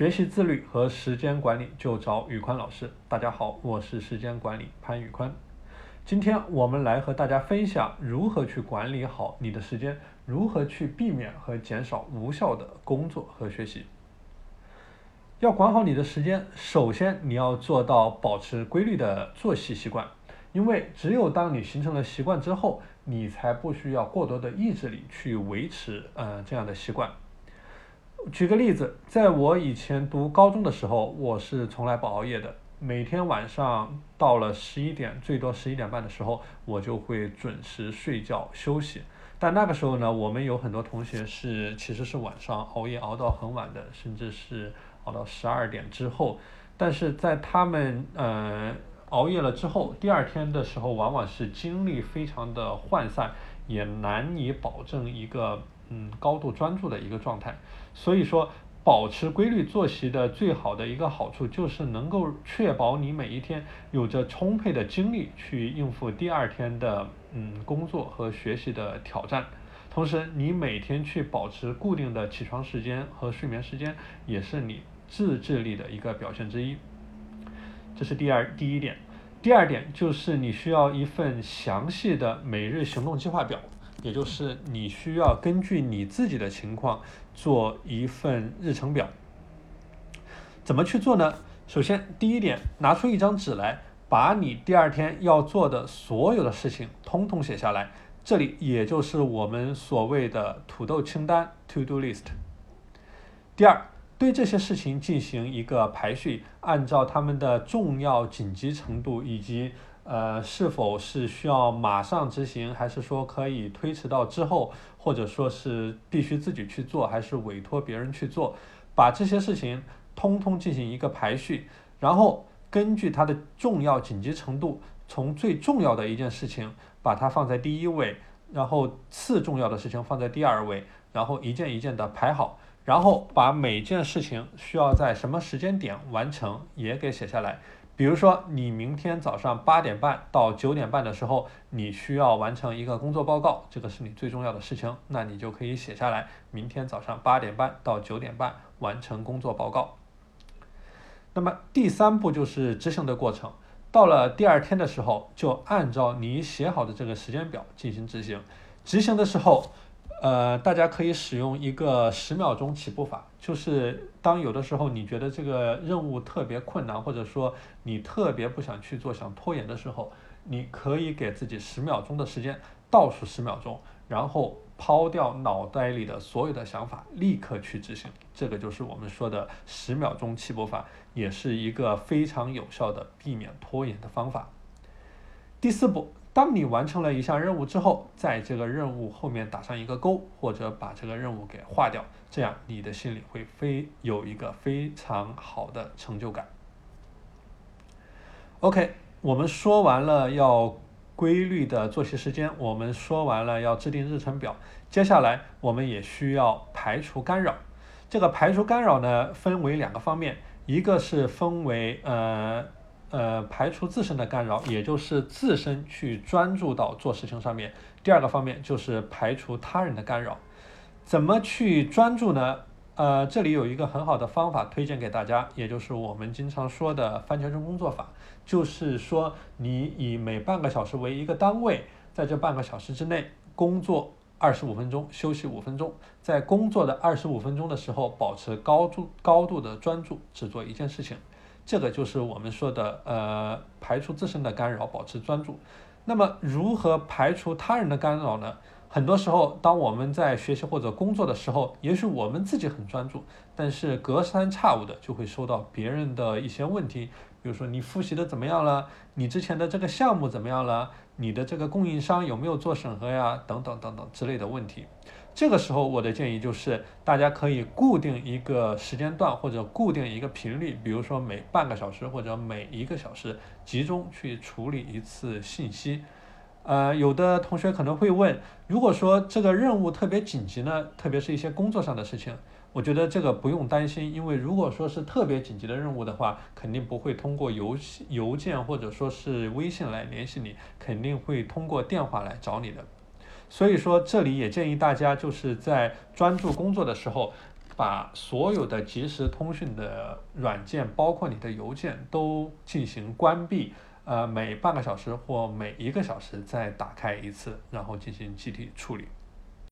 学习自律和时间管理就找宇宽老师。大家好，我是时间管理潘宇宽。今天我们来和大家分享如何去管理好你的时间，如何去避免和减少无效的工作和学习。要管好你的时间，首先你要做到保持规律的作息习惯，因为只有当你形成了习惯之后，你才不需要过多的意志力去维持呃这样的习惯。举个例子，在我以前读高中的时候，我是从来不熬夜的。每天晚上到了十一点，最多十一点半的时候，我就会准时睡觉休息。但那个时候呢，我们有很多同学是其实是晚上熬夜熬到很晚的，甚至是熬到十二点之后。但是在他们呃熬夜了之后，第二天的时候，往往是精力非常的涣散，也难以保证一个嗯高度专注的一个状态。所以说，保持规律作息的最好的一个好处，就是能够确保你每一天有着充沛的精力去应付第二天的嗯工作和学习的挑战。同时，你每天去保持固定的起床时间和睡眠时间，也是你自制力的一个表现之一。这是第二第一点。第二点就是你需要一份详细的每日行动计划表。也就是你需要根据你自己的情况做一份日程表。怎么去做呢？首先，第一点，拿出一张纸来，把你第二天要做的所有的事情通通写下来。这里也就是我们所谓的土豆清单 （to do list）。第二，对这些事情进行一个排序，按照它们的重要、紧急程度以及。呃，是否是需要马上执行，还是说可以推迟到之后，或者说是必须自己去做，还是委托别人去做？把这些事情通通进行一个排序，然后根据它的重要紧急程度，从最重要的一件事情把它放在第一位，然后次重要的事情放在第二位，然后一件一件的排好，然后把每件事情需要在什么时间点完成也给写下来。比如说，你明天早上八点半到九点半的时候，你需要完成一个工作报告，这个是你最重要的事情，那你就可以写下来，明天早上八点半到九点半完成工作报告。那么第三步就是执行的过程，到了第二天的时候，就按照你写好的这个时间表进行执行。执行的时候。呃，大家可以使用一个十秒钟起步法，就是当有的时候你觉得这个任务特别困难，或者说你特别不想去做、想拖延的时候，你可以给自己十秒钟的时间，倒数十秒钟，然后抛掉脑袋里的所有的想法，立刻去执行。这个就是我们说的十秒钟起步法，也是一个非常有效的避免拖延的方法。第四步。当你完成了一项任务之后，在这个任务后面打上一个勾，或者把这个任务给划掉，这样你的心里会非有一个非常好的成就感。OK，我们说完了要规律的作息时间，我们说完了要制定日程表，接下来我们也需要排除干扰。这个排除干扰呢，分为两个方面，一个是分为呃。呃，排除自身的干扰，也就是自身去专注到做事情上面。第二个方面就是排除他人的干扰。怎么去专注呢？呃，这里有一个很好的方法推荐给大家，也就是我们经常说的番茄钟工作法。就是说，你以每半个小时为一个单位，在这半个小时之内工作二十五分钟，休息五分钟。在工作的二十五分钟的时候，保持高度高度的专注，只做一件事情。这个就是我们说的，呃，排除自身的干扰，保持专注。那么，如何排除他人的干扰呢？很多时候，当我们在学习或者工作的时候，也许我们自己很专注，但是隔三差五的就会收到别人的一些问题，比如说你复习的怎么样了？你之前的这个项目怎么样了？你的这个供应商有没有做审核呀？等等等等之类的问题。这个时候，我的建议就是，大家可以固定一个时间段或者固定一个频率，比如说每半个小时或者每一个小时，集中去处理一次信息。呃，有的同学可能会问，如果说这个任务特别紧急呢，特别是一些工作上的事情，我觉得这个不用担心，因为如果说是特别紧急的任务的话，肯定不会通过邮邮件或者说是微信来联系你，肯定会通过电话来找你的。所以说，这里也建议大家就是在专注工作的时候，把所有的即时通讯的软件，包括你的邮件，都进行关闭。呃，每半个小时或每一个小时再打开一次，然后进行集体处理。